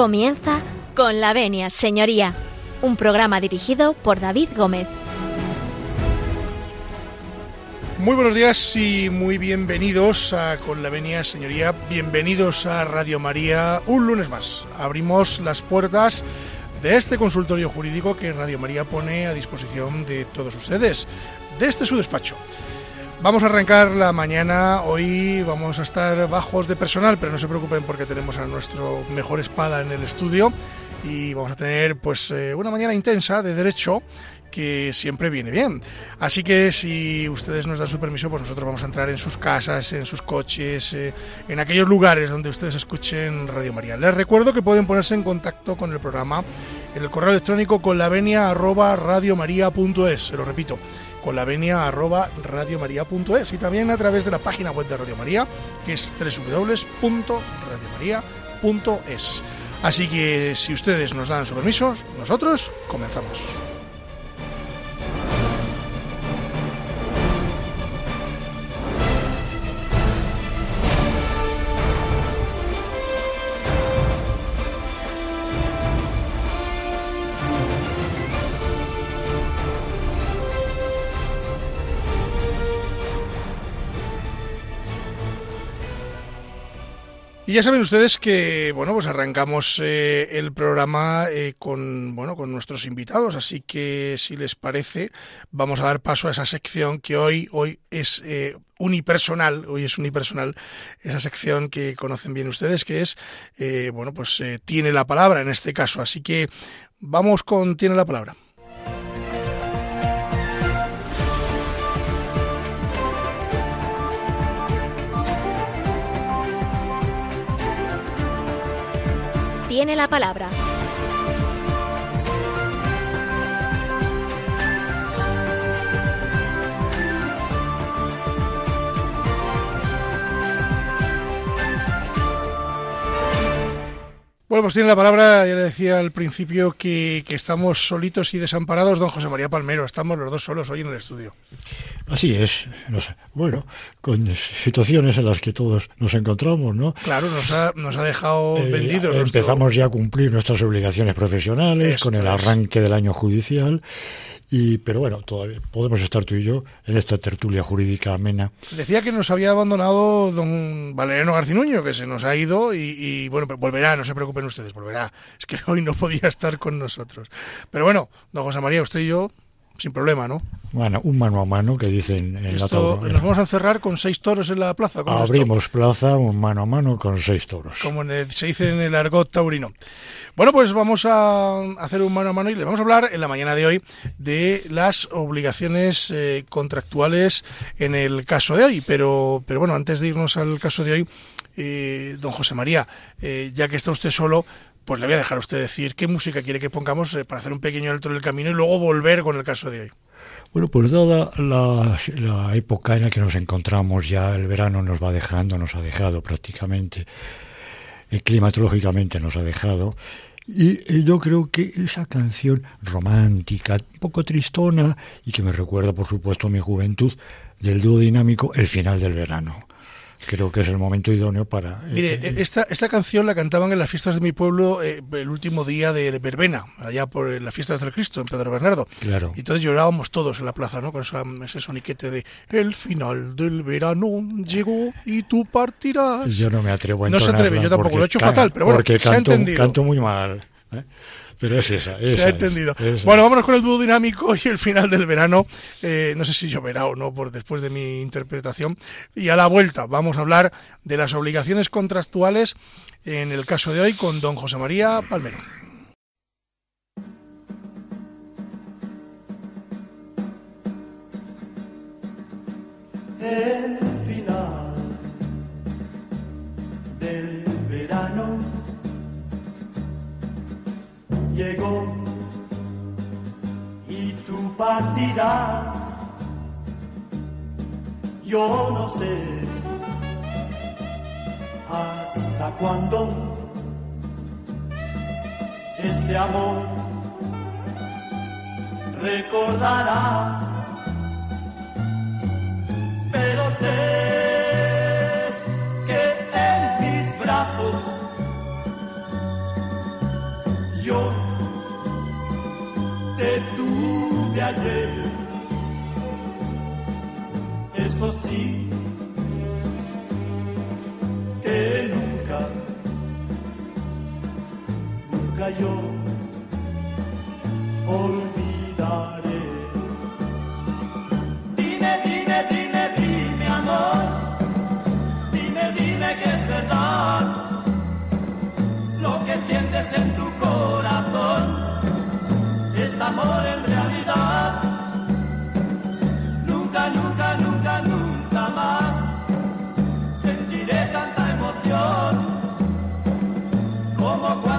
Comienza con la venia, señoría, un programa dirigido por David Gómez. Muy buenos días y muy bienvenidos a Con la Venia, señoría. Bienvenidos a Radio María un lunes más. Abrimos las puertas de este consultorio jurídico que Radio María pone a disposición de todos ustedes, de este su despacho. Vamos a arrancar la mañana, hoy vamos a estar bajos de personal, pero no se preocupen porque tenemos a nuestro mejor espada en el estudio y vamos a tener pues eh, una mañana intensa de derecho que siempre viene bien. Así que si ustedes nos dan su permiso, pues nosotros vamos a entrar en sus casas, en sus coches, eh, en aquellos lugares donde ustedes escuchen Radio María. Les recuerdo que pueden ponerse en contacto con el programa en el correo electrónico con la se lo repito, con la venia arroba radiomaria.es y también a través de la página web de Radio María, que es www.radiomaria.es. Así que si ustedes nos dan su permiso, nosotros comenzamos. Y ya saben ustedes que bueno pues arrancamos eh, el programa eh, con bueno con nuestros invitados, así que si les parece vamos a dar paso a esa sección que hoy hoy es eh, unipersonal, hoy es unipersonal esa sección que conocen bien ustedes que es bueno pues tiene la palabra en este caso, así que vamos con tiene la palabra. Tiene la palabra. Bueno, pues tiene la palabra, ya le decía al principio que, estamos solitos y desamparados, don José María Palmero, estamos los dos solos hoy en el estudio. Así es, no sé, bueno, con situaciones en las que todos nos encontramos, ¿no? Claro, nos ha, nos ha dejado eh, vendidos. Empezamos ya a cumplir nuestras obligaciones profesionales Esto con el es. arranque del año judicial, y, pero bueno, todavía podemos estar tú y yo en esta tertulia jurídica amena. Decía que nos había abandonado don Valeriano Garcinuño, que se nos ha ido y, y, bueno, pero volverá, no se preocupen ustedes, volverá. Es que hoy no podía estar con nosotros. Pero bueno, don José María, usted y yo, sin problema, ¿no? Bueno, un mano a mano que dicen en Esto, la nos vamos a encerrar con seis toros en la plaza. Abrimos plaza, un mano a mano con seis toros. Como el- se dice en el argot taurino. Bueno, pues vamos a hacer un mano a mano y le vamos a hablar en la mañana de hoy de las obligaciones eh, contractuales en el caso de hoy. Pero, pero bueno, antes de irnos al caso de hoy, eh, don José María, eh, ya que está usted solo, pues le voy a dejar a usted decir qué música quiere que pongamos eh, para hacer un pequeño alto en el camino y luego volver con el caso de hoy. Bueno, pues dada la, época en la que nos encontramos ya, el verano nos va dejando, nos ha dejado prácticamente, eh, climatológicamente nos ha dejado, y yo creo que esa canción romántica, un poco tristona, y que me recuerda, por supuesto, a mi juventud, del dúo dinámico, El final del verano. Creo que es el momento idóneo para... eh, Mire, eh, esta, esta canción la cantaban en las fiestas de mi pueblo eh, el último día de verbena, allá por eh, las fiestas del Cristo, en Pedro Bernardo. Claro. Y entonces llorábamos todos en la plaza, ¿no? Con esa- ese soniquete de El final del verano llegó y tú partirás. Yo no me atrevo a No se atreve, yo tampoco, lo he hecho fatal, pero bueno, porque se ha canto, entendido. canto muy mal. ¿eh? Pero es esa. Se esa ha es, entendido. esa Bueno, vámonos con el dúo dinámico y el final del verano. Eh, no sé si lloverá o no por después de mi interpretación. Y a la vuelta vamos a hablar de las obligaciones contractuales en el caso de hoy con don José María Palmero. el partirás, yo no sé hasta cuándo este amor recordarás, pero sé que en mis brazos yo te ayer. Eso sí, que nunca, nunca yo olvidaré. Dime, dime, dime, dime, amor. Dime, dime que es verdad lo que sientes en tu corazón. Es amor en como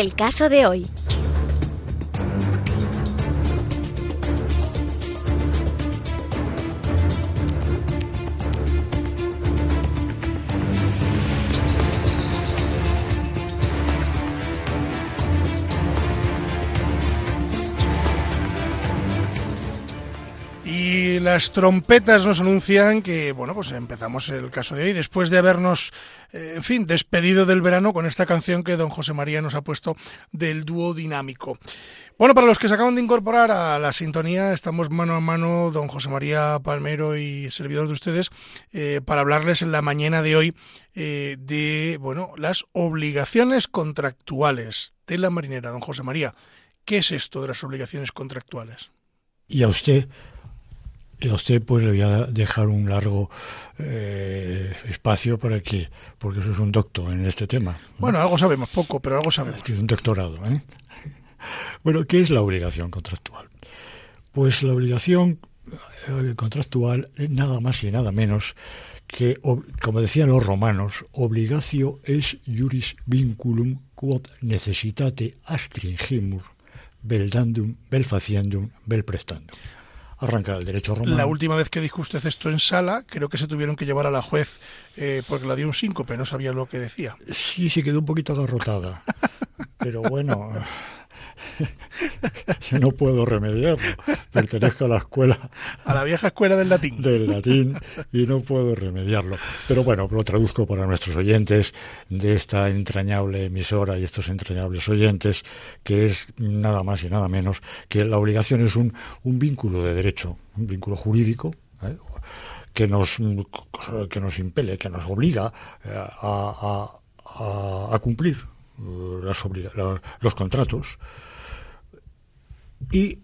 El caso de hoy. Las trompetas nos anuncian que, bueno, pues empezamos el caso de hoy, después de habernos, eh, en fin, despedido del verano con esta canción que don José María nos ha puesto del dúo dinámico. Bueno, para los que se acaban de incorporar a la sintonía, estamos mano a mano, don José María Palmero y servidor de ustedes, eh, para hablarles en la mañana de hoy eh, de, bueno, las obligaciones contractuales de la marinera. Don José María, ¿qué es esto de las obligaciones contractuales? Y a usted, y a usted pues le voy a dejar un largo eh, espacio para que, porque eso es un doctor en este tema. ¿no? Bueno, algo sabemos, poco, pero algo sabemos. Tiene un doctorado, ¿eh? Bueno, ¿qué es la obligación contractual? Pues la obligación eh, contractual es nada más y nada menos que, como decían los romanos, obligatio es juris vinculum quod necessitate astringimur vel dandum, vel faciendum, vel prestandum. Arranca el derecho romano. La última vez que dijo usted esto en sala, creo que se tuvieron que llevar a la juez eh, porque la dio un síncope, no sabía lo que decía. Sí, se quedó un poquito agarrotada. Pero bueno, yo no puedo remediarlo. Pertenezco a la escuela A la vieja escuela del latín. del latín y no puedo remediarlo. Pero bueno, lo traduzco para nuestros oyentes de esta entrañable emisora y estos entrañables oyentes, que es nada más y nada menos que la obligación es un, un vínculo de derecho, un vínculo jurídico. ¿eh? que nos que nos impele, que nos obliga eh, a, a- a- a cumplir eh, las los contratos y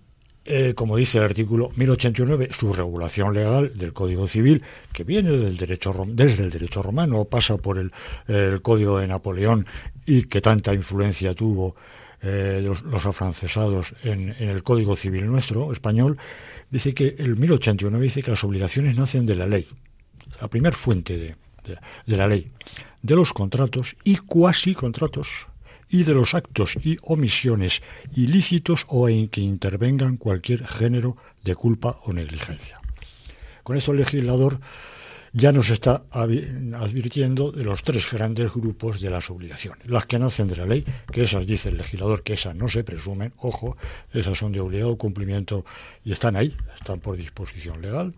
eh, como dice el artículo 1089, su regulación legal del Código Civil, que viene del derecho desde el derecho romano, pasa por el, Código de Napoleón y que tanta influencia tuvo eh, los, afrancesados en, el Código Civil nuestro, español, dice que el 1089 dice que las obligaciones nacen de la ley, la primer fuente de, de- de la ley, de los contratos y cuasi contratos y de los actos y omisiones ilícitos o en que intervengan cualquier género de culpa o negligencia. Con esto el legislador ya nos está advirtiendo de los tres grandes grupos de las obligaciones. Las que nacen de la ley, que esas dice el legislador que esas no se presumen, ojo, esas son de obligado cumplimiento y están ahí, están por disposición legal.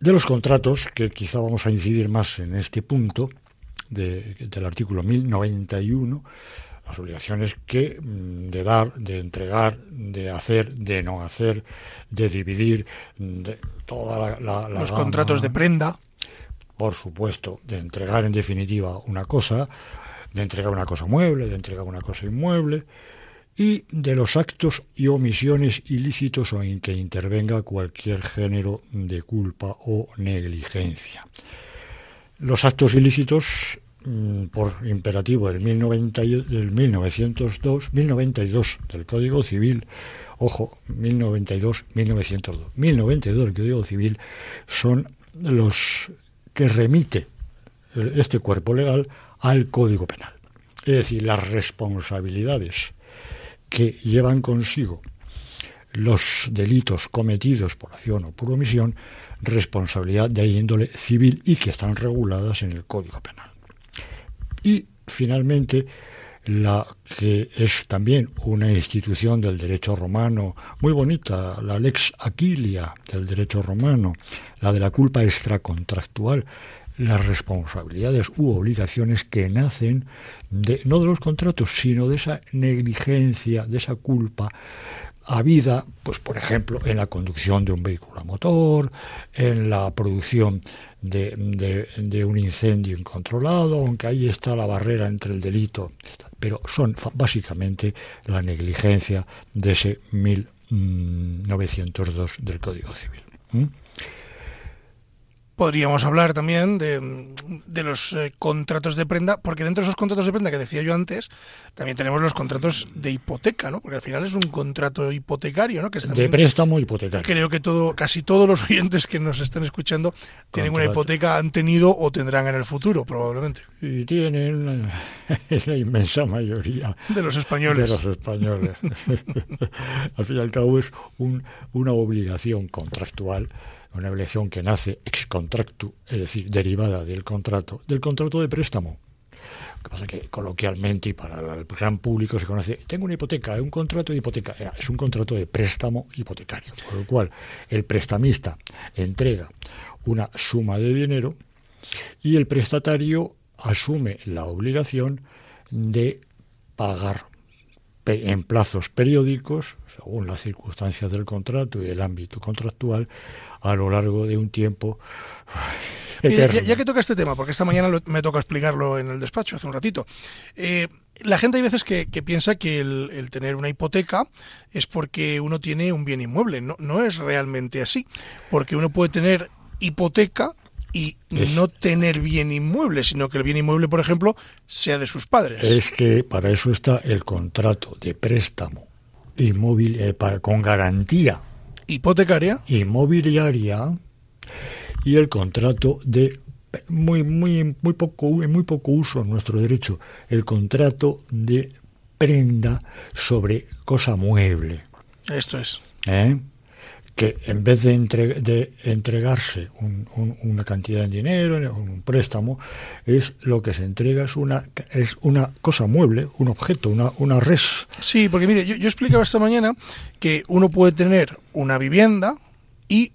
de los contratos, que quizá vamos a incidir más en este punto de, del artículo 1091, las obligaciones que mm, de dar, de entregar, de hacer, de no hacer, de dividir, de toda la, los contratos de prenda, por supuesto, de entregar en definitiva una cosa, de entregar una cosa mueble, de entregar una cosa inmueble, y de los actos y omisiones ilícitos o en que intervenga cualquier género de culpa o negligencia. Los actos ilícitos, mm, por imperativo del, 1902, 1092 del Código Civil, ojo, 1092, 1902, 1092 del Código Civil, son los que remite este cuerpo legal al Código Penal. Es decir, las responsabilidades que llevan consigo los delitos cometidos por acción o por omisión, responsabilidad de índole civil y que están reguladas en el Código Penal. Y finalmente, la que es también una institución del derecho romano muy bonita, la lex aquilia del derecho romano, la de la culpa extracontractual, las responsabilidades u obligaciones que nacen de, no de los contratos, sino de esa negligencia, de esa culpa habida, pues por ejemplo, en la conducción de un vehículo a motor, en la producción de, de, un incendio incontrolado, aunque ahí está la barrera entre el delito, pero son básicamente la negligencia de ese 1902 del Código Civil. Podríamos hablar también de, los eh, contratos de prenda, porque dentro de esos contratos de prenda que decía yo antes, también tenemos los contratos de hipoteca, ¿no? Porque al final es un contrato hipotecario, ¿no? Que de préstamo hipotecario. Creo que todo, casi todos los oyentes que nos están escuchando tienen una hipoteca, han tenido o tendrán en el futuro, probablemente. Y tienen la inmensa mayoría de los españoles. De los españoles. al fin y al cabo es una obligación contractual una obligación que nace ex contractu, es decir, derivada del contrato, del contrato de préstamo. Lo que pasa es que coloquialmente y para el gran público se conoce, tengo una hipoteca, es un contrato de hipoteca, es un contrato de préstamo hipotecario, por lo cual el prestamista entrega una suma de dinero y el prestatario asume la obligación de pagar en plazos periódicos, según las circunstancias del contrato y el ámbito contractual, a lo largo de un tiempo. Ya, que toca este tema, porque esta mañana me toca explicarlo en el despacho hace un ratito. Eh, la gente hay veces que, piensa que el, tener una hipoteca es porque uno tiene un bien inmueble. No, no es realmente así, porque uno puede tener hipoteca y no tener bien inmueble, sino que el bien inmueble, por ejemplo, sea de sus padres. Es que para eso está el contrato de préstamo inmóvil eh, para, con garantía hipotecaria, inmobiliaria y el contrato de muy muy muy poco muy poco uso en nuestro derecho, el contrato de prenda sobre cosa mueble. Esto es. ¿Eh? Que en vez de, de entregarse una cantidad de dinero, un préstamo, es lo que se entrega es una es una cosa mueble, un objeto, una, una res. Sí, porque mire, yo, explicaba esta mañana que uno puede tener una vivienda y,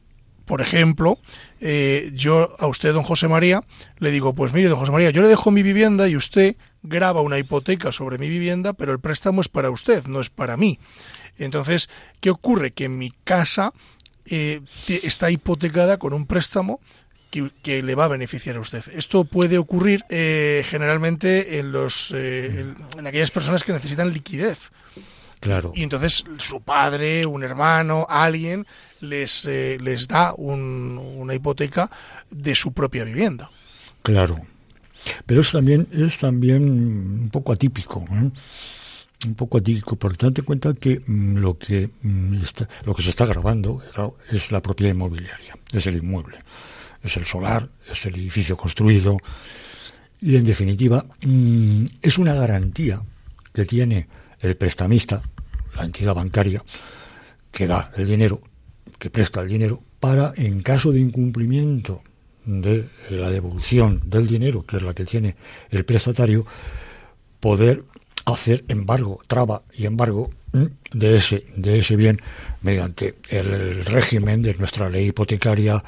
por ejemplo, eh, yo a usted, don José María, le digo, pues mire, don José María, yo le dejo mi vivienda y usted graba una hipoteca sobre mi vivienda, pero el préstamo es para usted, no es para mí. Entonces, ¿qué ocurre? Que en mi casa eh, está hipotecada con un préstamo que, le va a beneficiar a usted. Esto puede ocurrir eh, generalmente en, los, eh, en aquellas personas que necesitan liquidez. Claro. Y entonces su padre, un hermano, alguien les, les da una hipoteca de su propia vivienda. Claro. Pero es también, es también un poco atípico un poco atípico, porque date cuenta que mm, lo que mm, está, lo que se está grabando es la propiedad inmobiliaria, es el inmueble, es el solar, es el edificio construido y en definitiva mm, es una garantía que tiene el prestamista, la entidad bancaria que da el dinero, que presta el dinero para en caso de incumplimiento de la devolución del dinero, que es la que tiene el prestatario, poder hacer embargo, traba y embargo de ese, de ese bien mediante el régimen de nuestra ley hipotecaria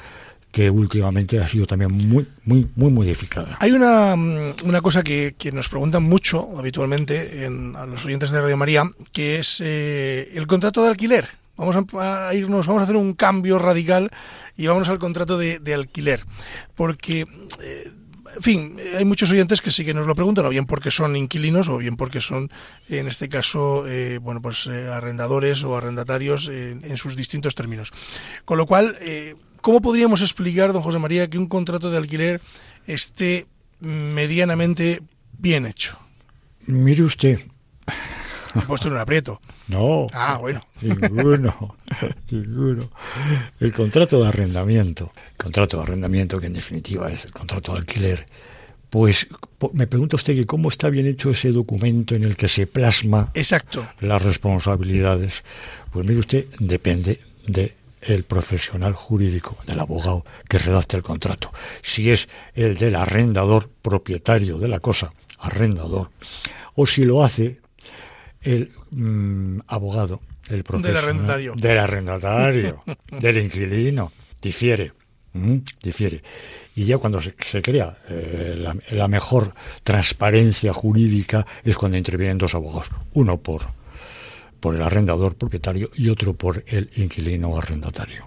que últimamente ha sido también muy, muy, muy modificada. Hay una, mm, una cosa que, que nos preguntan mucho habitualmente en, a los oyentes de Radio María, que es eh, el contrato de alquiler. Vamos a, irnos, vamos a hacer un cambio radical y vamos al contrato de, de alquiler, porque eh, en fin, hay muchos oyentes que sí que nos lo preguntan, o bien porque son inquilinos, o bien porque son, en este caso, eh, bueno, pues eh, arrendadores o arrendatarios eh, en sus distintos términos. Con lo cual, ¿cómo podríamos explicar, don José María, que un contrato de alquiler esté medianamente bien hecho? Mire usted, Me he puesto en un aprieto. No, Ah, bueno. ninguno, ninguno. El contrato de arrendamiento, el contrato de arrendamiento que en definitiva es el contrato de alquiler, pues me pregunta usted que cómo está bien hecho ese documento en el que se plasma Exacto. las responsabilidades. Pues mire usted, depende de el profesional jurídico, del abogado que redacte el contrato. Si es el del arrendador propietario de la cosa, arrendador, o si lo hace el mm, abogado, el profesional arrendatario. del arrendatario, del inquilino, difiere. ¿m? difiere. Y ya cuando se, se crea eh, la, la mejor transparencia jurídica es cuando intervienen dos abogados, uno por, por el arrendador propietario y otro por el inquilino arrendatario.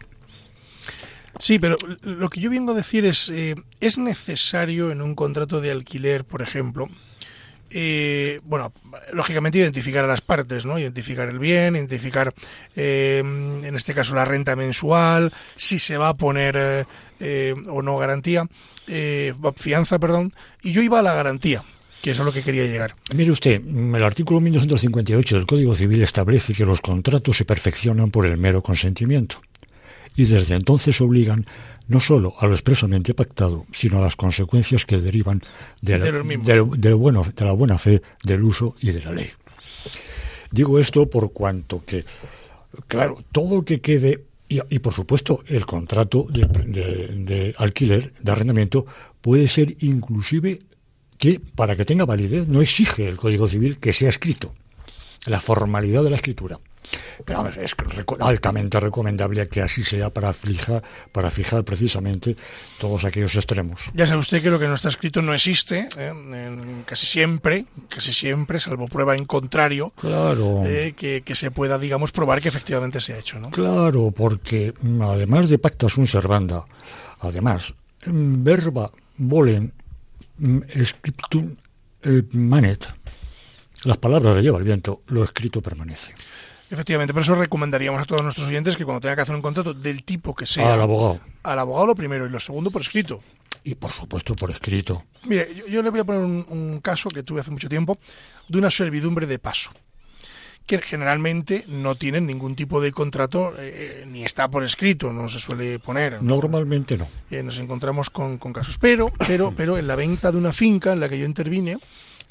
Sí, pero lo que yo vengo a decir es, eh, ¿es necesario en un contrato de alquiler, por ejemplo, eh, bueno, lógicamente identificar a las partes, ¿no? Identificar el bien, identificar, eh, en este caso, la renta mensual, si se va a poner eh, eh, o no garantía, eh, fianza, perdón, y yo iba a la garantía, que es a lo que quería llegar. Mire usted, el artículo 1958 del Código Civil establece que los contratos se perfeccionan por el mero consentimiento y desde entonces obligan no solo a lo expresamente pactado, sino a las consecuencias que derivan de la, De bueno- de la buena fe, del uso y de la ley. Digo esto por cuanto que, claro, todo lo que quede, y, y por supuesto el contrato de, de- de alquiler, de arrendamiento, puede ser inclusive que para que tenga validez no exige el Código Civil que sea escrito, la formalidad de la escritura. Pero vamos, es altamente recomendable que así sea para fijar, para fijar precisamente todos aquellos extremos. Ya sabe usted que lo que no está escrito no existe, ¿eh? Casi siempre, casi siempre, salvo prueba en contrario, Claro. eh, que, que se pueda, digamos, probar que efectivamente se ha hecho, ¿no? Claro, porque mm, además de pacta sunt servanda, además, mm, verba volen mm, scriptum eh, manet, las palabras le lleva el viento, lo escrito permanece. Efectivamente, por eso recomendaríamos a todos nuestros oyentes que cuando tengan que hacer un contrato del tipo que sea, Al abogado. al abogado lo primero y lo segundo por escrito. Y por supuesto por escrito. Mire, yo, yo le voy a poner un, un caso que tuve hace mucho tiempo de una servidumbre de paso, que generalmente no tienen ningún tipo de contrato, eh, ni está por escrito, no se suele poner. Normalmente no. Eh, nos encontramos con, con casos. Pero, pero, pero en la venta de una finca en la que yo intervine,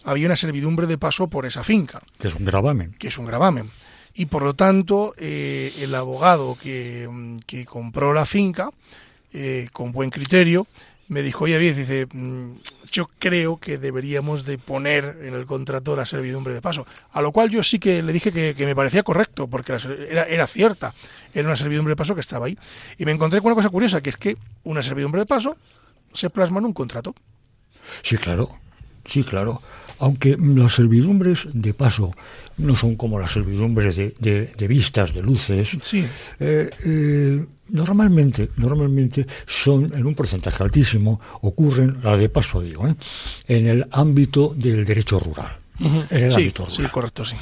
había una servidumbre de paso por esa finca. que es un gravamen. que es un gravamen. Y por lo tanto, eh, el abogado que, mm, que compró la finca, eh, con buen criterio, me dijo, oye, David, dice, mm, yo creo que deberíamos de poner en el contrato la servidumbre de paso. A lo cual yo sí que le dije que, que me parecía correcto, porque era, era cierta, era una servidumbre de paso que estaba ahí. Y me encontré con una cosa curiosa, que es que una servidumbre de paso se plasma en un contrato. Sí, claro. Sí, claro. Aunque las servidumbres de paso no son como las servidumbres de, de- de vistas, de luces, Sí. eh, eh, normalmente, normalmente son en un porcentaje altísimo, ocurren, la de paso digo, ¿eh? en el ámbito del derecho rural. En el Sí, ámbito sí, rural. correcto, sí.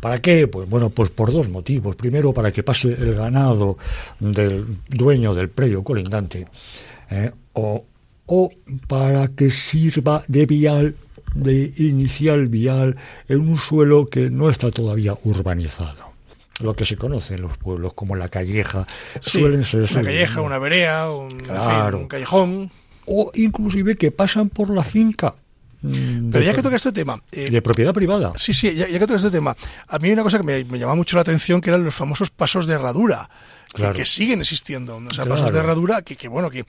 ¿Para qué? Pues bueno, pues por dos motivos. Primero, para que pase el ganado del dueño del predio colindante, ¿eh? o, o para que sirva de vial, de inicial vial, en un suelo que no está todavía urbanizado. Lo que se conoce en los pueblos como la calleja, Sí, suelen ser una calleja, una vereda, un, en fin, Claro. un callejón. o inclusive que pasan por la finca. mm, Pero ya que toca este tema, eh, de propiedad privada. sí, sí, ya, ya que toca este tema, a mí hay una cosa que me, me llama mucho la atención, que eran los famosos pasos de herradura, Claro. que siguen existiendo. O sea, Claro. pasos de herradura que, que bueno, que,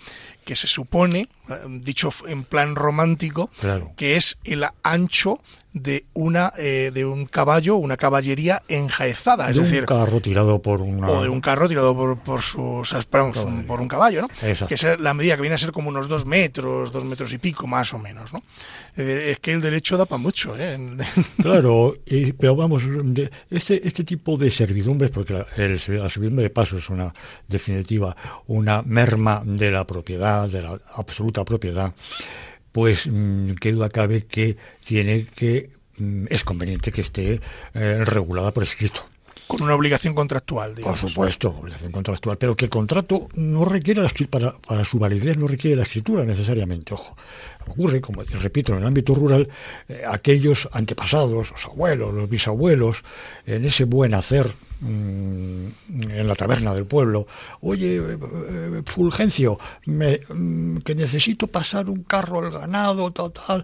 que se supone, dicho en plan romántico, Claro. que es el ancho de una eh, de un caballo, una caballería enjaezada, es de decir, un carro tirado por una... o de un carro tirado por, por sus un- por un caballo, ¿no? Exacto. Que es la medida que viene a ser como unos dos metros, dos metros y pico, más o menos, ¿no? Es Es que el derecho da para mucho, ¿eh? Claro, y- pero vamos, este, este tipo de servidumbres, porque la, el- la servidumbre de paso es una definitiva, una merma de la propiedad, de la absoluta propiedad, pues mm, qué duda cabe que tiene que, mm, es conveniente que esté eh, regulada por escrito. Con una obligación contractual, Por digamos. supuesto, obligación contractual, pero que el contrato no requiere la para, para su validez no requiere la escritura necesariamente, ojo. Ocurre, como repito, en el ámbito rural, eh, aquellos antepasados, los abuelos, los bisabuelos, en ese buen hacer en la taberna del pueblo, oye, eh, eh, Fulgencio, me, mm, que necesito pasar un carro al ganado, total,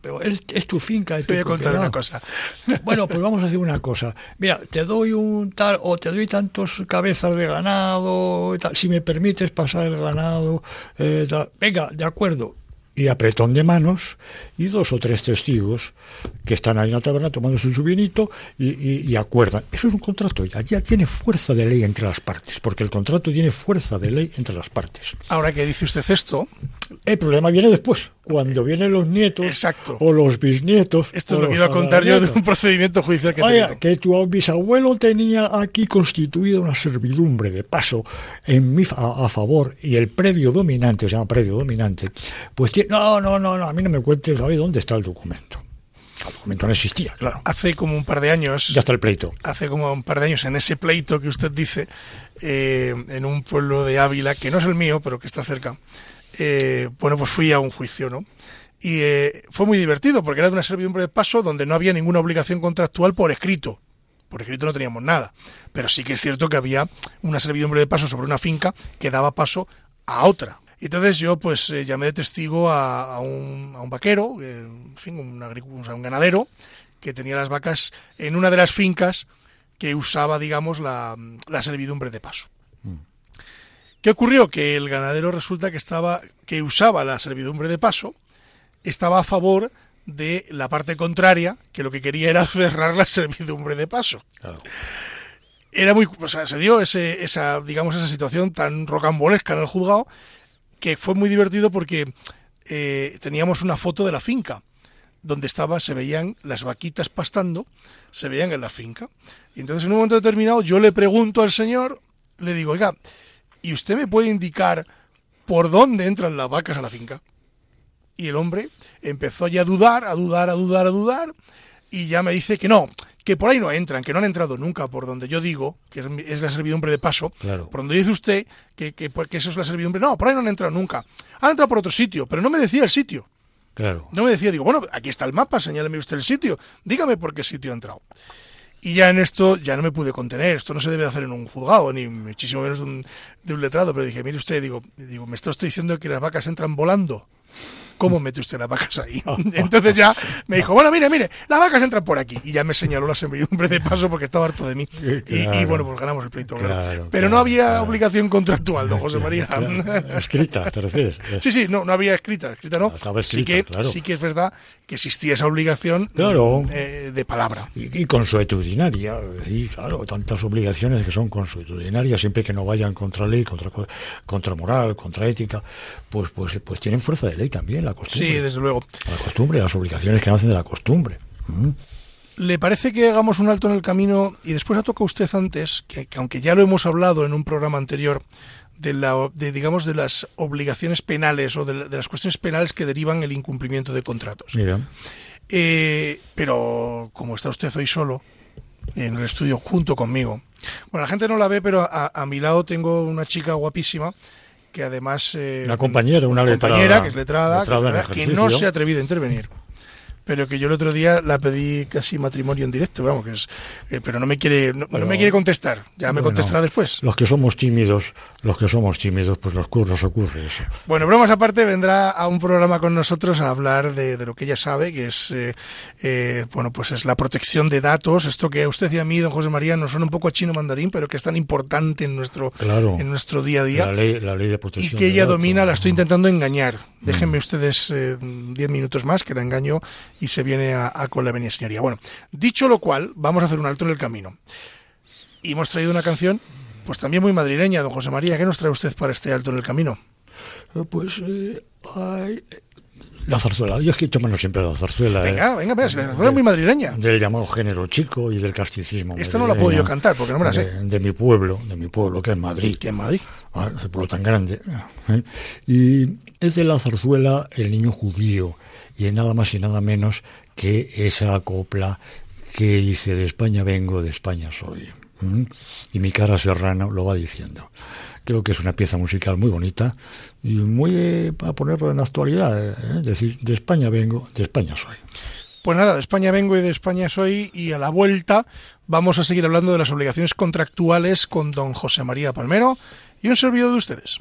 pero es, es tu finca, es Te voy a contar propiedad. una cosa. Bueno, pues vamos a hacer una cosa. Mira, te doy un tal o te doy tantos cabezas de ganado, tal, si me permites pasar el ganado, eh, tal. venga, de acuerdo. Y apretón de manos y dos o tres testigos que están ahí en la taberna tomándose su vinito y, y- y acuerdan. Eso es un contrato, ya, ya tiene fuerza de ley entre las partes, porque el contrato tiene fuerza de ley entre las partes. Ahora que dice usted esto, El problema viene después, cuando vienen los nietos Exacto. o los bisnietos. esto o es lo que iba a contar yo de un procedimiento judicial que Oiga, tenido. que tu bisabuelo tenía aquí constituida una servidumbre de paso en mi a, a favor y el predio dominante, se llama predio dominante, pues no, no, no, no, a mí no me cuentes, ¿sabes dónde está el documento? El documento no existía, claro. Hace como un par de años, Ya está el pleito. hace como un par de años, en ese pleito que usted dice, eh, en un pueblo de Ávila, que no es el mío, pero que está cerca, eh, bueno, pues fui a un juicio, ¿no? Y eh, fue muy divertido, porque era de una servidumbre de paso donde no había ninguna obligación contractual por escrito. Por escrito no teníamos nada. Pero sí que es cierto que había una servidumbre de paso sobre una finca que daba paso a otra. Y Entonces yo pues eh, llamé de testigo a, un, vaquero, eh, en fin, un, un ganadero, que tenía las vacas en una de las fincas que usaba, digamos, la, la servidumbre de paso. ¿Qué ocurrió? Que el ganadero resulta que estaba, que usaba la servidumbre de paso, estaba a favor de la parte contraria, que lo que quería era cerrar la servidumbre de paso. Claro. Era muy, o sea, se dio ese, esa, digamos, esa situación tan rocambolesca en el juzgado que fue muy divertido porque eh, teníamos una foto de la finca donde estaban, se veían las vaquitas pastando, se veían en la finca. Y entonces en un momento determinado yo le pregunto al señor, le digo, oiga, ¿y usted me puede indicar por dónde entran las vacas a la finca? Y el hombre empezó ya a dudar, a dudar, a dudar, a dudar, y ya me dice que no, que por ahí no entran, que no han entrado nunca por donde yo digo, que es, la servidumbre de paso, Claro. por donde dice usted que, que, pues, que eso es la servidumbre. No, por ahí no han entrado nunca. Han entrado por otro sitio, pero no me decía el sitio. Claro. No me decía, digo, bueno, aquí está el mapa, señáleme usted el sitio, dígame por qué sitio ha entrado. Y ya en esto ya no me pude contener, esto no se debe hacer en un juzgado, ni muchísimo menos de un, de un letrado, pero dije, mire usted, digo, digo, me está usted diciendo que las vacas entran volando. ¿Cómo mete usted las vacas ahí? Entonces ya me dijo, bueno, mire, mire, las vacas entran por aquí. Y ya me señaló la servidumbre de paso porque estaba harto de mí. Y- Y, Claro. bueno, pues ganamos el pleito. claro. Claro, Pero no claro, había claro. obligación contractual, don José María. Claro. Escrita, ¿te refieres? Sí, sí, no, no había escrita, escrita no. Estaba sí, escrita, que, claro. sí que es verdad que existía esa obligación Claro. eh, de palabra. Y, y consuetudinaria, y claro, tantas obligaciones que son consuetudinarias, siempre que no vayan contra ley, contra, co- contra moral, contra ética, pues, pues, pues tienen fuerza de ley también, la costumbre. Sí, desde luego. La costumbre, las obligaciones que nacen de la costumbre. Mm. ¿Le parece que hagamos un alto en el camino? Y después ha tocado usted antes, que, que aunque ya lo hemos hablado en un programa anterior, de, la, de digamos de las obligaciones penales o de, la- de las cuestiones penales que derivan el incumplimiento de contratos. Mira, Eh, pero como está usted hoy solo en el estudio junto conmigo, bueno, la gente no la ve, pero a, a mi lado tengo una chica guapísima que además eh, Una compañera, una compañera letrada, que es letrada, que, es letrada letrada, que no ejercicio. se ha atrevido a intervenir. Pero que yo el otro día la pedí casi matrimonio en directo, vamos, que es, eh, pero no me quiere, no, me quiere contestar. Ya me bueno, contestará después. los que somos tímidos los que somos tímidos, pues los curros ocurre eso. Bueno, bromas aparte, vendrá a un programa con nosotros a hablar de, de lo que ella sabe, que es, eh, eh, bueno, pues es la protección de datos, esto que a usted y a mí, don José María, nos suena un poco a chino mandarín, pero que es tan importante en nuestro, Claro. en nuestro día a día. La ley, la ley de y protección. que de ella datos. domina, la estoy intentando engañar. Mm. Déjenme ustedes eh, diez minutos más, que la engaño y se viene a, a con la venia señoría. Bueno, dicho lo cual, vamos a hacer un alto en el camino. Y hemos traído una canción, pues también muy madrileña, don José María. ¿Qué nos trae usted para este alto en el camino? Eh, Pues, eh, ay, eh, la zarzuela. Yo es que tomo siempre la zarzuela. eh, Venga, venga, venga, si la canción es muy madrileña. Del llamado género chico y del casticismo. Esta no la puedo yo cantar, porque no me la sé. De, de mi pueblo, de mi pueblo, que es Madrid. Que en Madrid. Ah, ese pueblo tan grande. ¿eh? Y es de la zarzuela El niño judío, y es nada más y nada menos que esa copla que dice de España vengo, de España soy. Y mi cara serrana lo va diciendo. Creo que es una pieza musical muy bonita y muy eh, para ponerlo en actualidad. ¿eh? Decir, de España vengo, de España soy. Pues nada, de España vengo y de España soy y a la vuelta vamos a seguir hablando de las obligaciones contractuales con don José María Palmero y un servidor de ustedes.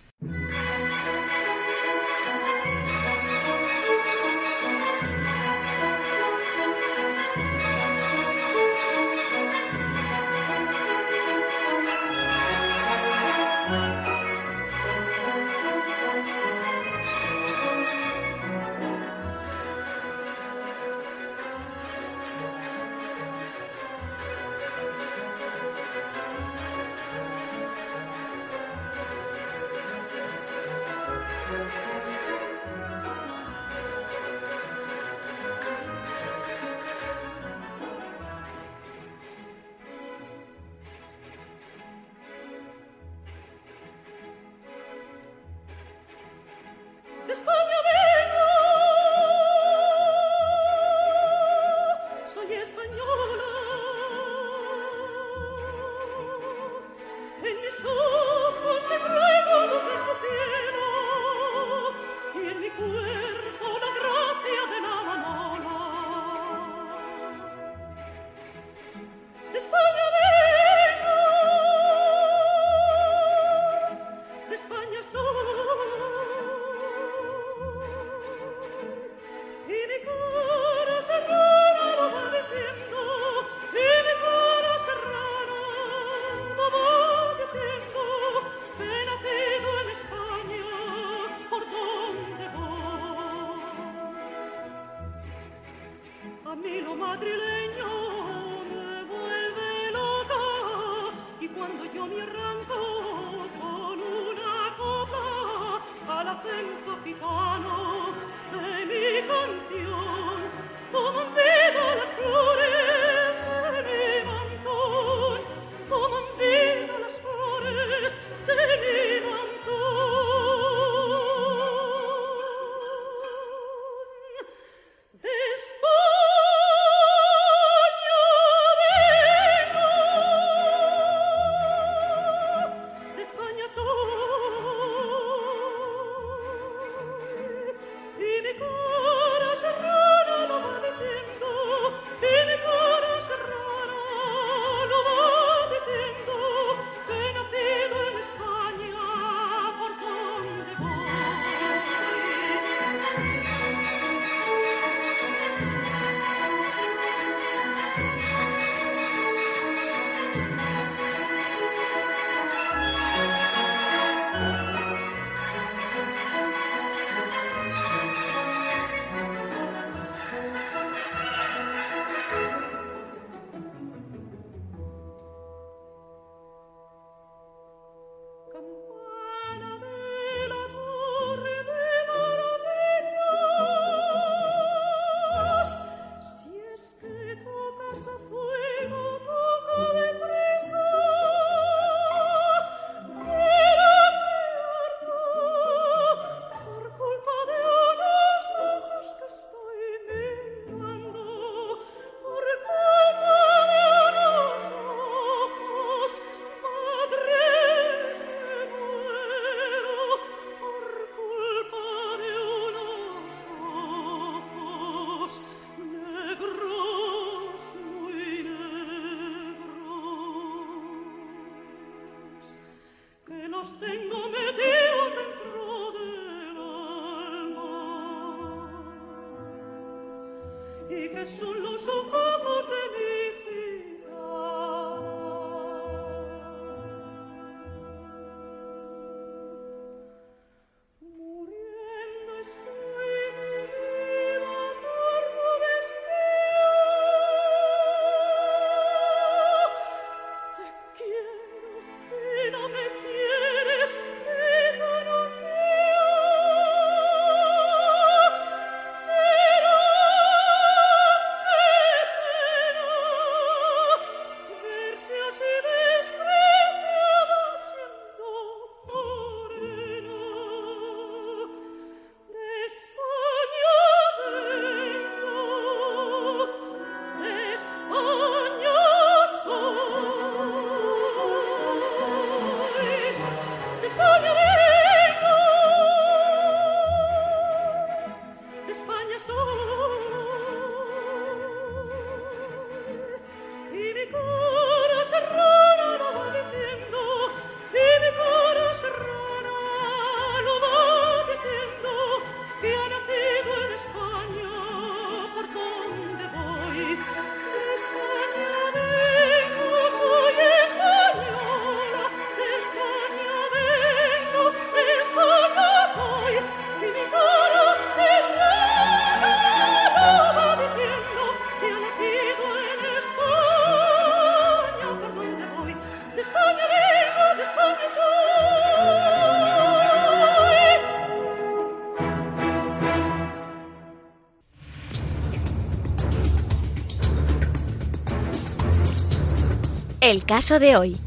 El caso de hoy.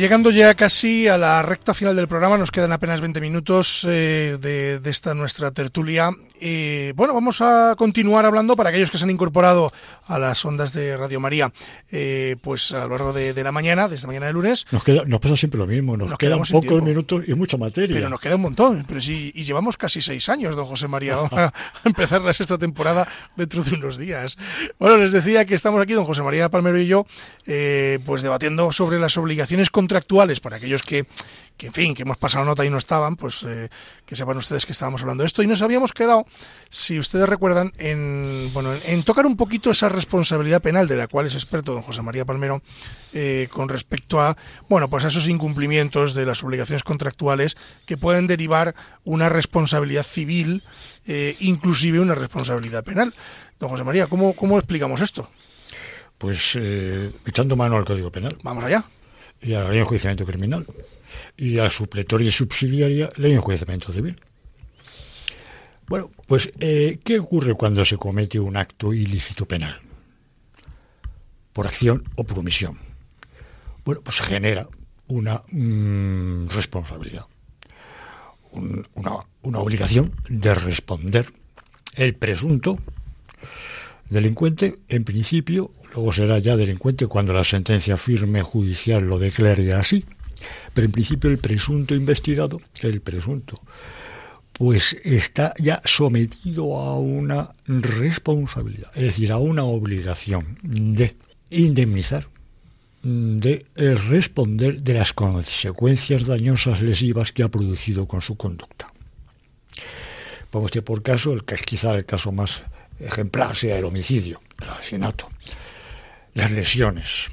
Llegando ya casi a la recta final del programa, nos quedan apenas 20 minutos eh, de, de esta nuestra tertulia. Eh, bueno, vamos a continuar hablando para aquellos que se han incorporado a las ondas de Radio María, eh, pues a lo largo de, de la mañana, desde mañana de lunes. Nos, queda, nos pasa siempre lo mismo, nos, Nos quedan pocos minutos y mucha materia. Pero nos queda un montón. Pero sí, y llevamos casi seis años, don José María. Vamos a empezar la sexta temporada dentro de unos días. Bueno, les decía que estamos aquí, don José María Palmero y yo, eh, pues debatiendo sobre las obligaciones contractuales para aquellos que, que, en fin, que hemos pasado nota y no estaban, pues eh, que sepan ustedes que estábamos hablando de esto. Y nos habíamos quedado, si ustedes recuerdan, en, bueno, en tocar un poquito esa responsabilidad penal de la cual es experto don José María Palmero eh, con respecto a, bueno, pues a esos incumplimientos de las obligaciones contractuales que pueden derivar una responsabilidad civil, eh, inclusive una responsabilidad penal. Don José María, ¿cómo, cómo explicamos esto? Pues eh, echando mano al Código Penal Vamos allá. y a la ley de enjuiciamiento criminal y a supletoria subsidiaria ley de enjuiciamiento civil. Bueno, pues eh, ¿qué ocurre cuando se comete un acto ilícito penal? Por acción o por omisión. Bueno, pues genera una mm, responsabilidad, un- una, una obligación de responder el presunto delincuente, en principio, luego será ya delincuente cuando la sentencia firme judicial lo declare así, pero en principio el presunto investigado, el presunto, pues está ya sometido a una responsabilidad, es decir, a una obligación de indemnizar, de eh, responder de las consecuencias dañosas lesivas que ha producido con su conducta. Pongamos que por caso, el quizá el caso más ejemplar sea el homicidio, el asesinato, las lesiones.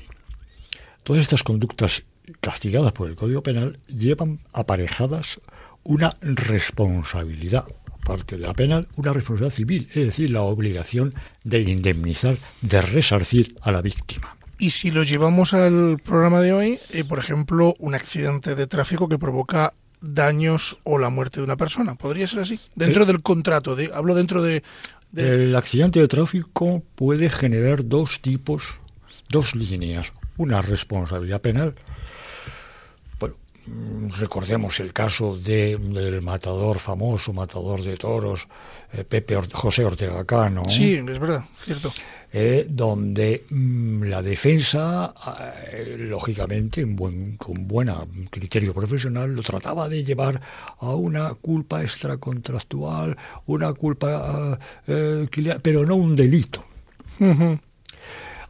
Todas estas conductas castigadas por el Código Penal llevan aparejadas una responsabilidad, aparte de la penal, una responsabilidad civil, es decir, la obligación de indemnizar, de resarcir a la víctima. Y si lo llevamos al programa de hoy, eh, por ejemplo, un accidente de tráfico que provoca daños o la muerte de una persona, ¿podría ser así? Dentro del contrato, de, hablo dentro de... de- El accidente de tráfico puede generar dos tipos, dos líneas. Una responsabilidad penal, bueno, recordemos el caso de, del matador famoso, matador de toros, eh, Pepe Or- José Ortega Cano. Sí, es verdad, cierto. eh, donde mm, la defensa, eh, lógicamente, en buen, con buen criterio profesional, lo trataba de llevar a una culpa extracontractual, una culpa, eh, pero no un delito.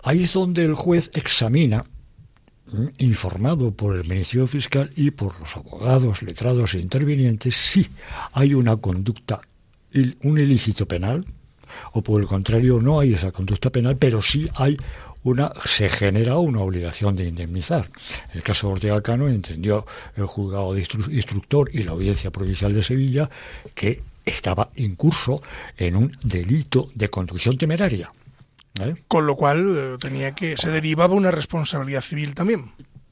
Ahí es donde el juez examina, informado por el Ministerio Fiscal y por los abogados, letrados e intervinientes, si hay una conducta, un ilícito penal, o por el contrario no hay esa conducta penal, pero sí hay una, se genera una obligación de indemnizar. En el caso de Ortega Cano entendió el juzgado de instru- instructor y la audiencia provincial de Sevilla que estaba en curso en un delito de conducción temeraria. ¿Eh? Con lo cual eh, tenía que se derivaba una responsabilidad civil también.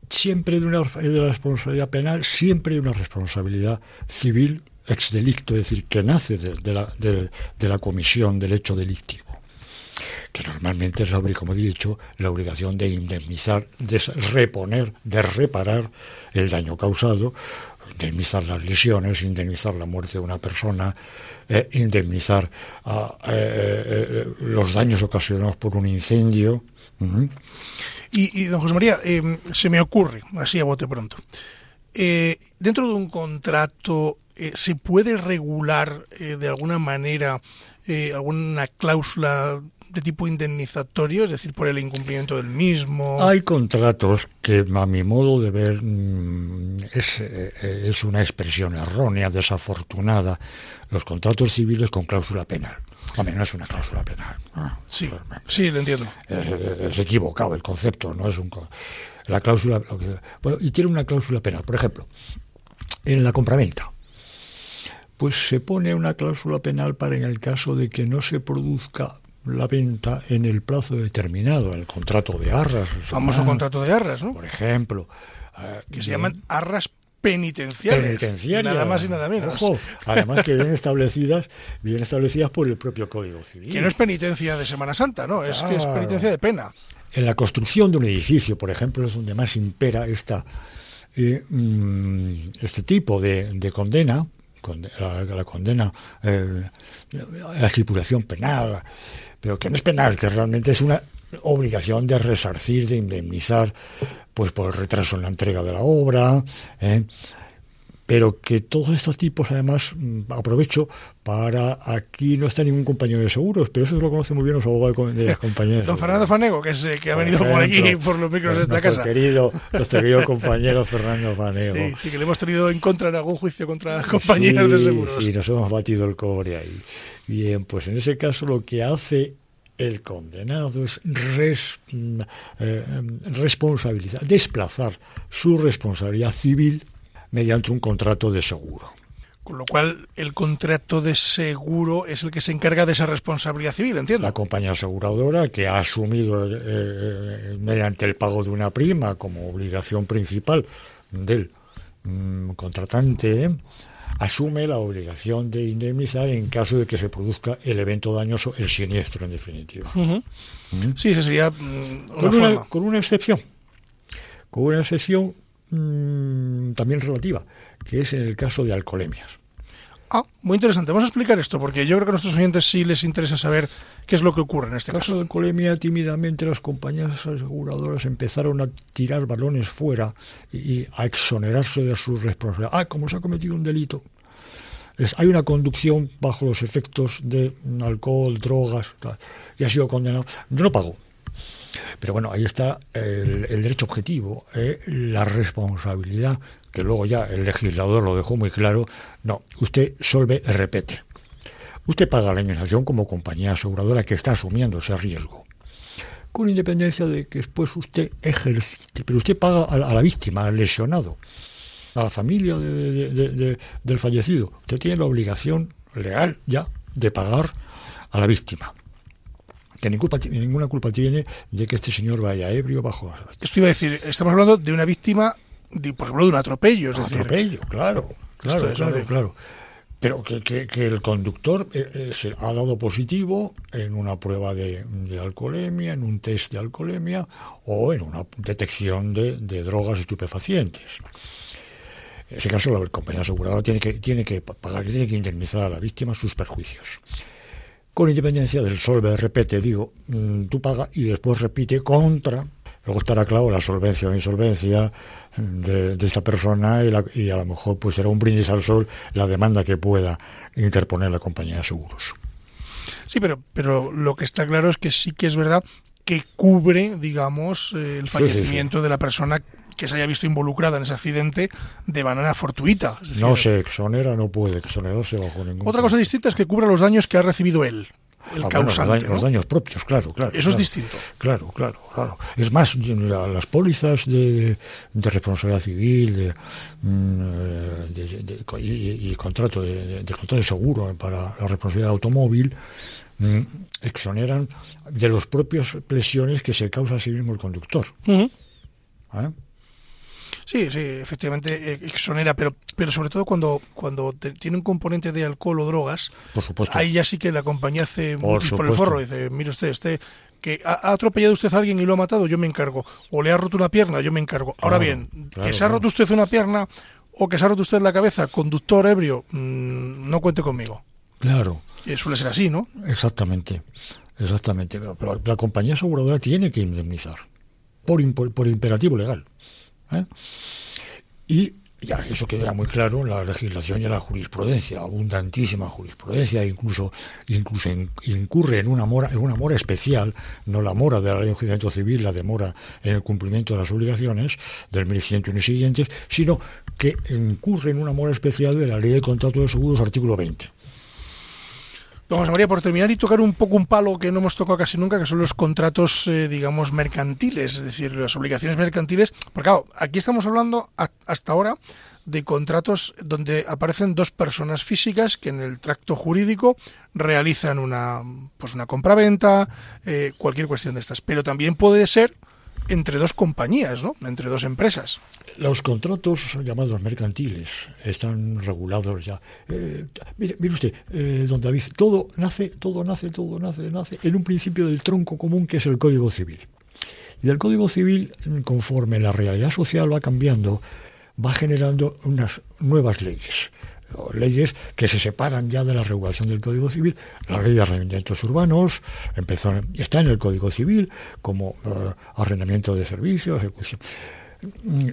siempre de una de la responsabilidad penal, siempre hay una responsabilidad civil ex delicto, es decir, que nace de, de la, de- de la comisión del hecho delictivo. Que normalmente es, la como he dicho, la obligación de indemnizar, de reponer, de reparar el daño causado, indemnizar las lesiones, indemnizar la muerte de una persona, eh, indemnizar eh, eh, los daños ocasionados por un incendio. Y, y, don José María, eh, se me ocurre, así a bote pronto, dentro de un contrato se puede regular de alguna manera eh, alguna cláusula de tipo indemnizatorio, es decir, por el incumplimiento del mismo. Hay contratos que, a mi modo de ver, mm, es, eh, es una expresión errónea, desafortunada. Los contratos civiles con cláusula penal. A mí no es una cláusula penal. Ah, Sí, realmente. sí, lo entiendo. Eh, es equivocado el concepto, no es un. La cláusula. bueno, y tiene una cláusula penal. Por ejemplo, en la compraventa. Pues se pone una cláusula penal para en el caso de que no se produzca la venta en el plazo determinado, el contrato de arras. el Famoso contrato de arras, ¿no? Por ejemplo. eh, Que se bien- llaman arras penitenciarias. penitenciarias. Nada más y nada menos. Ojo, además que vienen establecidas, bien establecidas por el propio Código Civil. Que no es penitencia de Semana Santa, ¿no? Es que es penitencia de pena. En la construcción de un edificio, por ejemplo, es donde más impera esta, eh, mm, este tipo de, de condena, la condena, eh, la estipulación penal, pero que no es penal, que realmente es una obligación de resarcir, de indemnizar, pues por el retraso en la entrega de la obra, ¿eh? Pero que todos estos tipos, además, mm, aprovecho para, aquí no está ningún compañero de seguros, pero eso lo conoce muy bien los abogados de las compañías. Don Fernando Fanego, que, es, eh, que ha Por venido por aquí, ejemplo, por los micros de esta casa. Querido, nuestro querido compañero Fernando Fanego. Sí, sí, que le hemos tenido en contra en algún juicio contra compañeros de Sí, seguros. Sí, nos hemos batido el cobre ahí. Bien, pues en ese caso lo que hace el condenado es res- mm, eh, responsabilizar, desplazar su responsabilidad civil mediante un contrato de seguro. Con lo cual, el contrato de seguro es el que se encarga de esa responsabilidad civil, entiendo. La compañía aseguradora que ha asumido eh, eh, mediante el pago de una prima como obligación principal del mm, contratante, eh, asume la obligación de indemnizar en caso de que se produzca el evento dañoso, el siniestro en definitiva. ¿Mm? Sí, esa sería mm, una Con una, forma. con una excepción, con una excepción mm, también relativa, que es en el caso de alcoholemias. Ah, muy interesante. Vamos a explicar esto, porque yo creo que a nuestros oyentes sí les interesa saber qué es lo que ocurre en este En el caso caso. de alcoholemia, tímidamente las compañías aseguradoras empezaron a tirar balones fuera y, a exonerarse de su responsabilidad. Ah, como se ha cometido un delito. Es- hay una conducción bajo los efectos de alcohol, drogas, tal, y ha sido condenado. Yo no pago. Pero bueno, ahí está el, derecho objetivo, eh, la responsabilidad, que luego ya el legislador lo dejó muy claro. No, usted solve repete. Usted paga la indemnización como compañía aseguradora que está asumiendo ese riesgo. Con independencia de que después usted ejercite, pero usted paga a la, víctima, al lesionado, a la familia de- de- de- de- del fallecido. Usted tiene la obligación legal ya de pagar a la víctima. Que ninguna culpa, ninguna culpa tiene de que este señor vaya ebrio bajo Esto iba a decir, estamos hablando de una víctima, de, por ejemplo, de un atropello. Es decir, atropello, claro, claro, es claro, de- claro. Pero que, que- que el conductor eh, eh, se ha dado positivo en una prueba de, de alcoholemia, en un test de alcoholemia o en una detección de, de drogas estupefacientes. En ese caso, la compañía aseguradora tiene que, tiene que pagar, tiene que indemnizar a la víctima sus perjuicios. Con independencia del solve repete, digo, mm, tú pagas y después repite contra. Luego estará claro la solvencia o insolvencia de, de esa persona y, la- y a lo mejor pues será un brindis al sol la demanda que pueda interponer la compañía de seguros. Sí, pero, pero lo que está claro es que sí que es verdad que cubre, digamos, eh, el Sí, sí, sí. fallecimiento de la persona que se haya visto involucrada en ese accidente de manera fortuita. Es decir, No se exonera, no puede exonerarse bajo ningún Otra cosa distinta es que cubra los daños que ha recibido él, el Ah, bueno, causante. los, daños, ¿no? los daños propios, claro, claro. Eso es claro. distinto. Claro, claro, claro. Es más, la- las pólizas de, de responsabilidad civil de, mm, eh, de- y, contrato de, contrato de seguro para la responsabilidad automóvil mm, exoneran de los propios lesiones que se causa a sí mismo el conductor. ¿eh? Sí, sí, efectivamente eh, exonera, pero, pero sobre todo cuando, cuando te- tiene un componente de alcohol o drogas, Por supuesto. ahí ya sí que la compañía hace Por mutis por el forro. Dice, mire usted, este que ha, atropellado usted a alguien y lo ha matado, yo me encargo. O le ha roto una pierna, yo me encargo. Ahora bien, claro, que se ha roto usted una pierna o que se ha roto usted la cabeza, conductor ebrio, mm, no cuente conmigo. Claro. Eh, suele ser así, ¿no? Exactamente, exactamente. Pero, pero la compañía aseguradora tiene que indemnizar por, por imperativo legal. ¿Eh? Y ya eso queda muy claro en la legislación y en la jurisprudencia, abundantísima jurisprudencia, incluso incluso in- incurre en una mora en una mora especial, no la mora de la ley de enjuiciamiento civil, la demora en el cumplimiento de las obligaciones del 1101 y siguientes, sino que incurre en una mora especial de la ley de contrato de seguros artículo 20. Don José María, por terminar y tocar un poco un palo que no hemos tocado casi nunca, que son los contratos, eh, digamos, mercantiles, es decir, las obligaciones mercantiles. Porque, claro, aquí estamos hablando hasta ahora de contratos donde aparecen dos personas físicas que en el tracto jurídico realizan una, pues una compraventa, eh, cualquier cuestión de estas. Pero también puede ser entre dos compañías, ¿no? Entre dos empresas. Los contratos llamados mercantiles están regulados ya. Eh, mire, mire usted, eh, don David, todo nace, todo nace, todo nace, nace en un principio del tronco común que es el Código Civil. Y del Código Civil, conforme la realidad social va cambiando, va generando unas nuevas leyes. Leyes que se separan ya de la regulación del Código Civil. La ley de arrendamientos urbanos empezó, está en el Código Civil como eh, arrendamiento de servicios, ejecución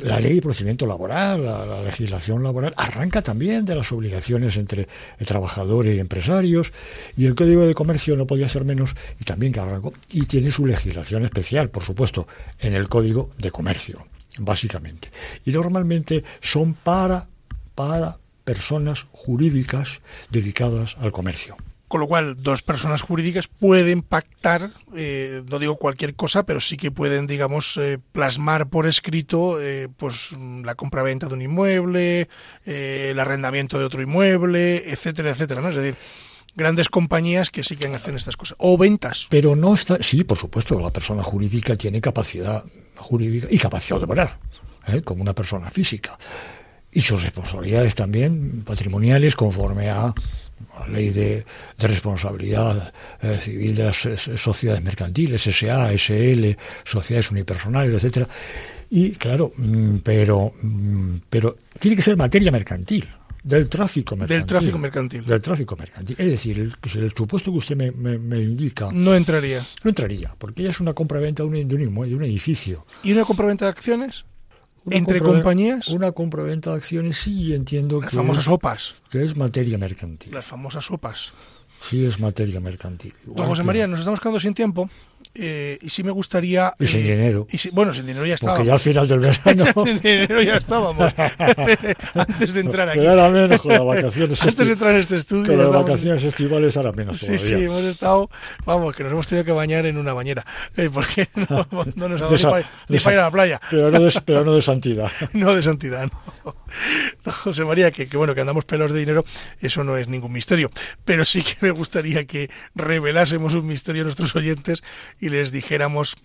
la ley de procedimiento laboral, la, la legislación laboral, arranca también de las obligaciones entre trabajadores y empresarios, y el Código de Comercio no podía ser menos, y también que arrancó, y tiene su legislación especial, por supuesto, en el Código de Comercio, básicamente. Y normalmente son para, para personas jurídicas dedicadas al comercio. Con lo cual, dos personas jurídicas pueden pactar, eh, no digo cualquier cosa, pero sí que pueden, digamos, eh, plasmar por escrito eh, pues la compraventa de un inmueble, eh, el arrendamiento de otro inmueble, etcétera, etcétera. ¿no? Es decir, grandes compañías que sí que hacen estas cosas. O ventas. Pero no está, sí, por supuesto, la persona jurídica tiene capacidad jurídica y capacidad de obrar, ¿eh? como una persona física. Y sus responsabilidades también patrimoniales conforme a la ley de, de responsabilidad eh, civil de las eh, sociedades mercantiles, SA, SL, sociedades unipersonales, etcétera. Y claro, mm, pero, mm, pero tiene que ser materia mercantil. Del tráfico mercantil. Del tráfico mercantil. Del tráfico mercantil. Es decir, el, el supuesto que usted me, me- me indica No entraría. no entraría, porque ya es una compra-venta de un, de un de un edificio. ¿Y una compraventa de acciones? Una ¿Entre compañías? Una compra-venta de acciones sí entiendo Las que, famosas OPAs. que es materia mercantil. Las famosas OPAs. Sí es materia mercantil. Don José que- María, nos estamos quedando sin tiempo eh, y sí me gustaría... Y sin eh, dinero. y si- bueno, sin dinero ya Porque estábamos. ya al final del verano... sin dinero ya estábamos. Antes de entrar aquí. Pero ahora menos con las vacaciones Antes de entrar en este estudio. Con las estábamos- vacaciones estivales ahora menos Sí, todavía. sí, hemos estado, vamos, que nos hemos tenido que bañar en una bañera, eh, porque no, no nos ha dado De ni ni para ir a la playa, Pero no de, pero no de santidad. no de santidad. No. Don José María, que, que bueno, que andamos pelos de dinero, eso no es ningún misterio, pero sí que me gustaría que revelásemos un misterio a nuestros oyentes y les dijéramos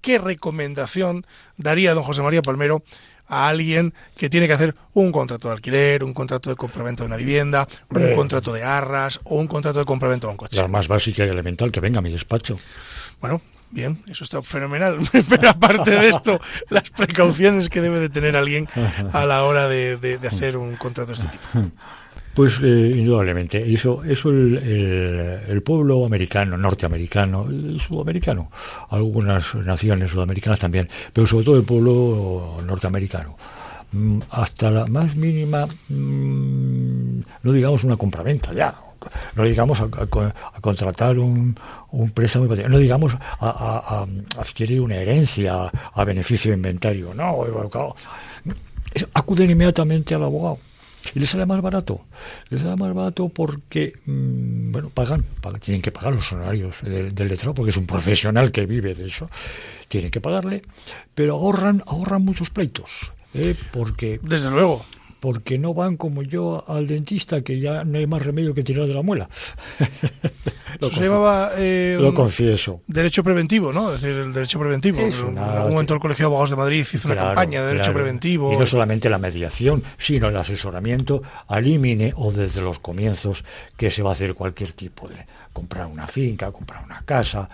qué recomendación daría don José María Palmero a alguien que tiene que hacer un contrato de alquiler, un contrato de compraventa de una vivienda, un contrato de arras o un contrato de compraventa de un coche. La más básica y elemental, que venga a mi despacho. Bueno, Bien, eso está fenomenal. Pero aparte de esto, las precauciones que debe de tener alguien a la hora de, de- de hacer un contrato de este tipo. Pues eh, indudablemente, eso, eso el, pueblo americano, norteamericano, sudamericano, algunas naciones sudamericanas también, pero sobre todo el pueblo norteamericano, mm, hasta la más mínima, mm, no digamos una compraventa ya, no digamos a, a co- a contratar un, un préstamo, no digamos a, adquirir una herencia a beneficio de inventario, no, acuden inmediatamente al abogado. Y les sale más barato. Les sale más barato porque, mm, bueno, pagan, tienen que pagar los honorarios del, del letrado, porque es un profesional que vive de eso. Tienen que pagarle, pero ahorran, ahorran muchos pleitos. ¿eh? Porque, Desde luego. Porque no van como yo al dentista, que ya no hay más remedio que tirar de la muela. lo, Eso se llamaba eh, lo confieso. derecho preventivo, ¿no? Es decir, el derecho preventivo. Es En algún momento el Colegio de Abogados de Madrid hizo una campaña de derecho claro. preventivo. Y no solamente la mediación, sino el asesoramiento al IMINE o desde los comienzos que se va a hacer cualquier tipo de comprar una finca, comprar una casa,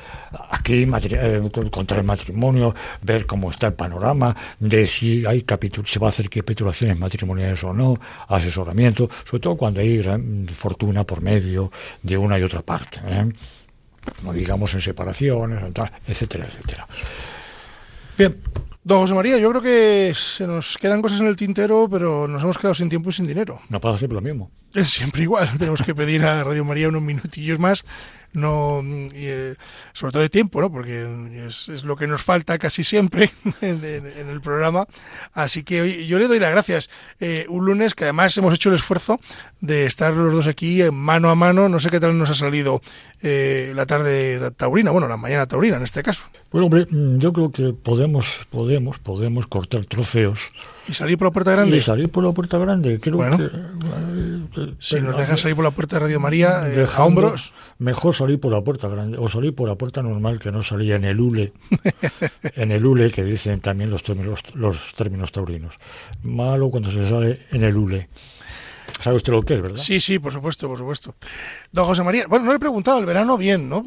aquí eh, con- contraer matrimonio, ver cómo está el panorama de si hay se va a hacer capitulaciones matrimoniales o no, asesoramiento, sobre todo cuando hay gran fortuna por medio de una y otra parte. ¿eh? No digamos en separaciones, etcétera, etcétera. Bien, Don José María, yo creo que se nos quedan cosas en el tintero, pero nos hemos quedado sin tiempo y sin dinero. no pasa siempre lo mismo. Es siempre igual. Tenemos que pedir a Radio María unos minutillos más, no, eh, sobre todo de tiempo, ¿no? Porque es, es lo que nos falta casi siempre en, en- el programa. Así que yo le doy las gracias. Eh, un lunes que además hemos hecho el esfuerzo de estar los dos aquí eh, mano a mano. No sé qué tal nos ha salido eh, la tarde taurina, bueno, la mañana taurina en este caso. Bueno, hombre, mm, yo creo que podemos, podemos, podemos cortar trofeos Y salir por la puerta grande. y salir por la puerta grande. Creo Bueno. que, eh, que- Si nos dejan salir por la puerta de Radio María eh, a hombros. Mejor salir por la puerta grande o salir por la puerta normal que no salía en el hule, en el hule que dicen también los términos, los términos taurinos. Malo cuando se sale en el hule. ¿Sabe usted lo que es, verdad? Sí, sí, por supuesto, por supuesto. Don José María, bueno, no le he preguntado, el verano bien, ¿no?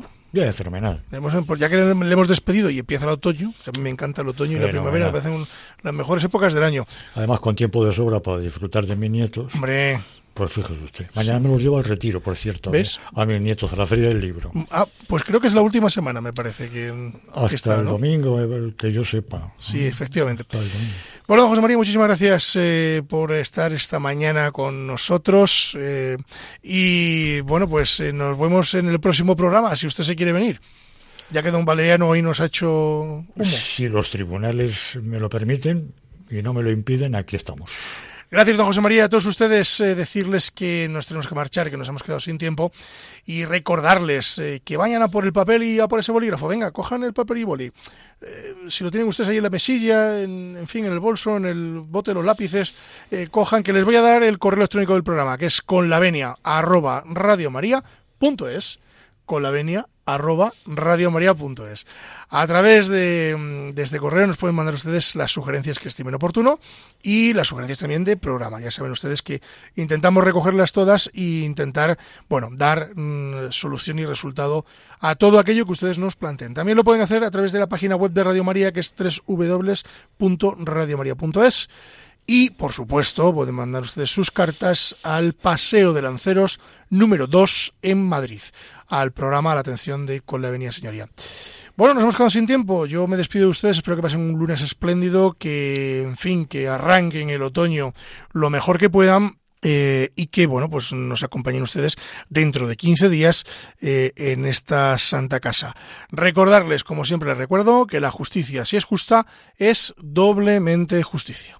Fenomenal. Hemos- pues ya que le hemos despedido y empieza el otoño, que a mí me encanta el otoño y la primavera, me parecen las mejores épocas del año. Además, con tiempo de sobra para disfrutar de mis nietos. Hombre, Pues fíjese usted. Mañana me los llevo al retiro, por cierto. ¿Ves? A mis nietos, a la feria del libro. ah, pues creo que es la última semana, me parece, que, que Hasta está, el ¿no? domingo, eh, que yo sepa. Sí, efectivamente. Bueno, José María, muchísimas gracias eh, por estar esta mañana con nosotros. eh, y bueno, pues eh, nos vemos en el próximo programa, si usted se quiere venir. Ya que don Valeriano hoy nos ha hecho humo. Si los tribunales me lo permiten y no me lo impiden, aquí estamos. Gracias, don José María. A todos ustedes eh, decirles que nos tenemos que marchar, que nos hemos quedado sin tiempo y recordarles eh, que vayan a por el papel y a por ese bolígrafo. Venga, cojan el papel y boli. Eh, si lo tienen ustedes ahí en la mesilla, en, en fin, en el bolso, en el bote los lápices, cojan que les voy a dar el correo electrónico del programa, que es conlavenia arroba conlavenia arroba. A través de, mm, de este correo nos pueden mandar ustedes las sugerencias que estimen oportuno y las sugerencias también de programa. Ya saben ustedes que intentamos recogerlas todas e intentar, bueno, dar mm, solución y resultado a todo aquello que ustedes nos planteen. También lo pueden hacer a través de la página web de Radio María, que es www.radiomaria.es. Y, por supuesto, pueden mandar ustedes sus cartas al Paseo de Lanceros número 2 en Madrid, al programa a la atención de Con la Avenida Señoría. Bueno, nos hemos quedado sin tiempo. Yo me despido de ustedes. Espero que pasen un lunes espléndido, que, en fin, que arranquen el otoño lo mejor que puedan. eh, y que, bueno, pues nos acompañen ustedes dentro de 15 días eh, en esta Santa Casa. Recordarles, como siempre les recuerdo, que la justicia, si es justa, es doblemente justicia.